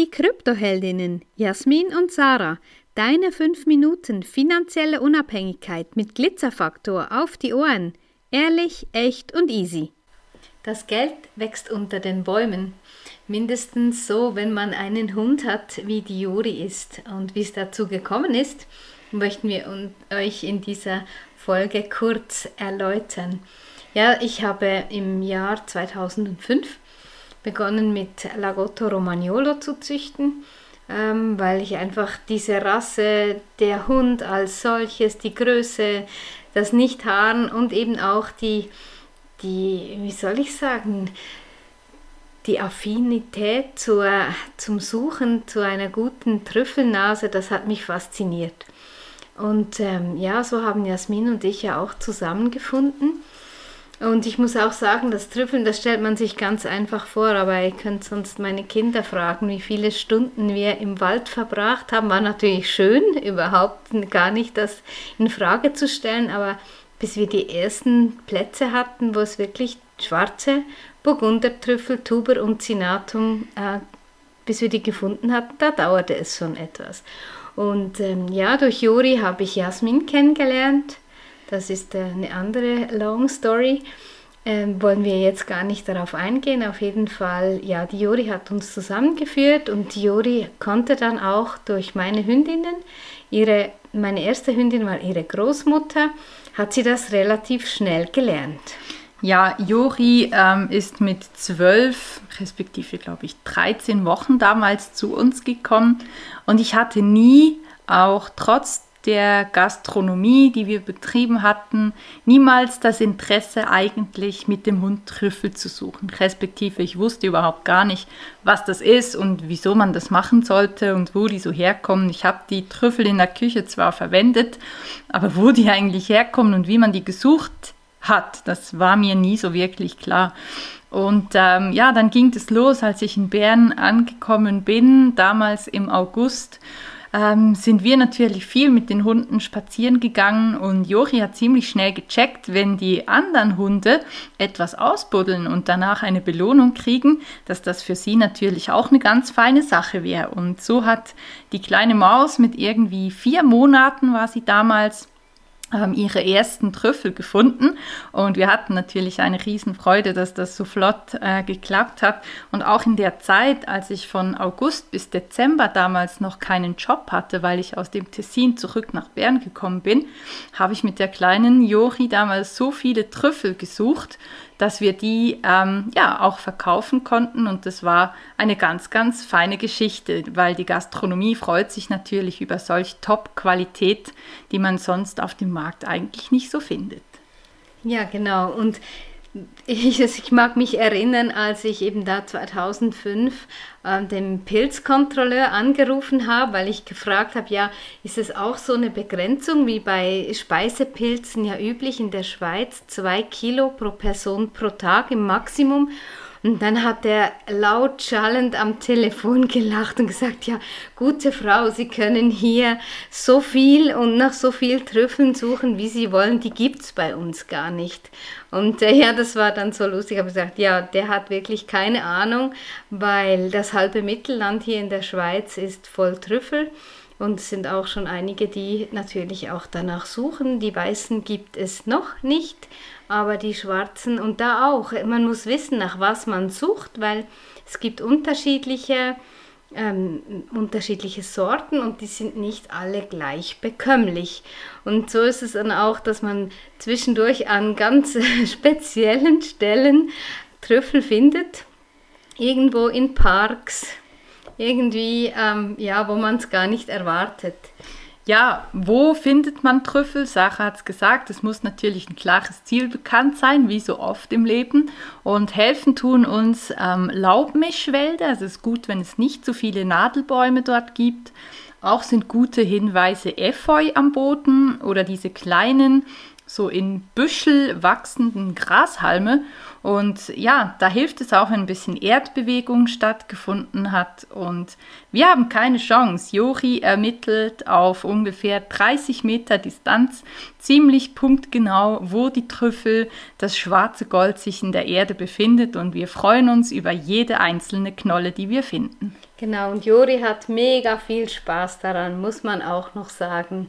Die Kryptoheldinnen Jasmin und Sarah, deine 5 Minuten finanzielle Unabhängigkeit mit Glitzerfaktor auf die Ohren. Ehrlich, echt und easy. Das Geld wächst unter den Bäumen. Mindestens so, wenn man einen Hund hat, wie die Juri ist. Und wie es dazu gekommen ist, möchten wir euch in dieser Folge kurz erläutern. Ja, ich habe im Jahr 2005 begonnen mit Lagotto Romagnolo zu züchten, ähm, weil ich einfach diese Rasse, der Hund als solches, die Größe, das Nichthaaren und eben auch die, die, wie soll ich sagen, die Affinität zur, zum Suchen zu einer guten Trüffelnase, das hat mich fasziniert. Und ähm, ja, so haben Jasmin und ich ja auch zusammengefunden. Und ich muss auch sagen, das Trüffeln, das stellt man sich ganz einfach vor, aber ihr könnt sonst meine Kinder fragen, wie viele Stunden wir im Wald verbracht haben. War natürlich schön, überhaupt gar nicht das in Frage zu stellen, aber bis wir die ersten Plätze hatten, wo es wirklich schwarze Burgundertrüffel, Tuber und Cinatum, äh, bis wir die gefunden hatten, da dauerte es schon etwas. Und ähm, ja, durch Juri habe ich Jasmin kennengelernt das ist äh, eine andere Long Story. Ähm, wollen wir jetzt gar nicht darauf eingehen. Auf jeden Fall, ja, die Juri hat uns zusammengeführt und die Juri konnte dann auch durch meine Hündinnen, ihre, meine erste Hündin war ihre Großmutter, hat sie das relativ schnell gelernt. Ja, Juri ähm, ist mit zwölf, respektive glaube ich 13 Wochen damals zu uns gekommen und ich hatte nie, auch trotz der Gastronomie, die wir betrieben hatten, niemals das Interesse eigentlich mit dem Hund Trüffel zu suchen. Respektive ich wusste überhaupt gar nicht, was das ist und wieso man das machen sollte und wo die so herkommen. Ich habe die Trüffel in der Küche zwar verwendet, aber wo die eigentlich herkommen und wie man die gesucht hat, das war mir nie so wirklich klar. Und ähm, ja, dann ging es los, als ich in Bern angekommen bin, damals im August ähm, sind wir natürlich viel mit den Hunden spazieren gegangen und Jori hat ziemlich schnell gecheckt, wenn die anderen Hunde etwas ausbuddeln und danach eine Belohnung kriegen, dass das für sie natürlich auch eine ganz feine Sache wäre. Und so hat die kleine Maus mit irgendwie vier Monaten war sie damals haben ihre ersten Trüffel gefunden und wir hatten natürlich eine Riesenfreude, dass das so flott äh, geklappt hat. Und auch in der Zeit, als ich von August bis Dezember damals noch keinen Job hatte, weil ich aus dem Tessin zurück nach Bern gekommen bin, habe ich mit der kleinen Jori damals so viele Trüffel gesucht, dass wir die ähm, ja auch verkaufen konnten und das war eine ganz, ganz feine Geschichte, weil die Gastronomie freut sich natürlich über solch Top-Qualität, die man sonst auf dem Markt eigentlich nicht so findet. Ja, genau. Und ich, ich, mag mich erinnern, als ich eben da 2005 äh, den Pilzkontrolleur angerufen habe, weil ich gefragt habe, ja, ist es auch so eine Begrenzung wie bei Speisepilzen ja üblich in der Schweiz, zwei Kilo pro Person pro Tag im Maximum? Und dann hat er laut schallend am Telefon gelacht und gesagt, ja, gute Frau, Sie können hier so viel und nach so viel Trüffeln suchen, wie Sie wollen, die gibt es bei uns gar nicht. Und äh, ja, das war dann so lustig. Ich habe gesagt, ja, der hat wirklich keine Ahnung, weil das halbe Mittelland hier in der Schweiz ist voll Trüffel. Und es sind auch schon einige, die natürlich auch danach suchen. Die Weißen gibt es noch nicht, aber die Schwarzen und da auch. Man muss wissen, nach was man sucht, weil es gibt unterschiedliche, ähm, unterschiedliche Sorten und die sind nicht alle gleich bekömmlich. Und so ist es dann auch, dass man zwischendurch an ganz speziellen Stellen Trüffel findet. Irgendwo in Parks, irgendwie, ähm, ja, wo man es gar nicht erwartet. Ja, wo findet man Trüffel? Sacha hat es gesagt, es muss natürlich ein klares Ziel bekannt sein, wie so oft im Leben. Und helfen tun uns ähm, Laubmischwälder. Es ist gut, wenn es nicht so viele Nadelbäume dort gibt. Auch sind gute Hinweise Efeu am Boden oder diese kleinen so in Büschel wachsenden Grashalme. Und ja, da hilft es auch, wenn ein bisschen Erdbewegung stattgefunden hat. Und wir haben keine Chance. Jori ermittelt auf ungefähr 30 Meter Distanz ziemlich punktgenau, wo die Trüffel, das schwarze Gold sich in der Erde befindet. Und wir freuen uns über jede einzelne Knolle, die wir finden. Genau, und Jori hat mega viel Spaß daran, muss man auch noch sagen.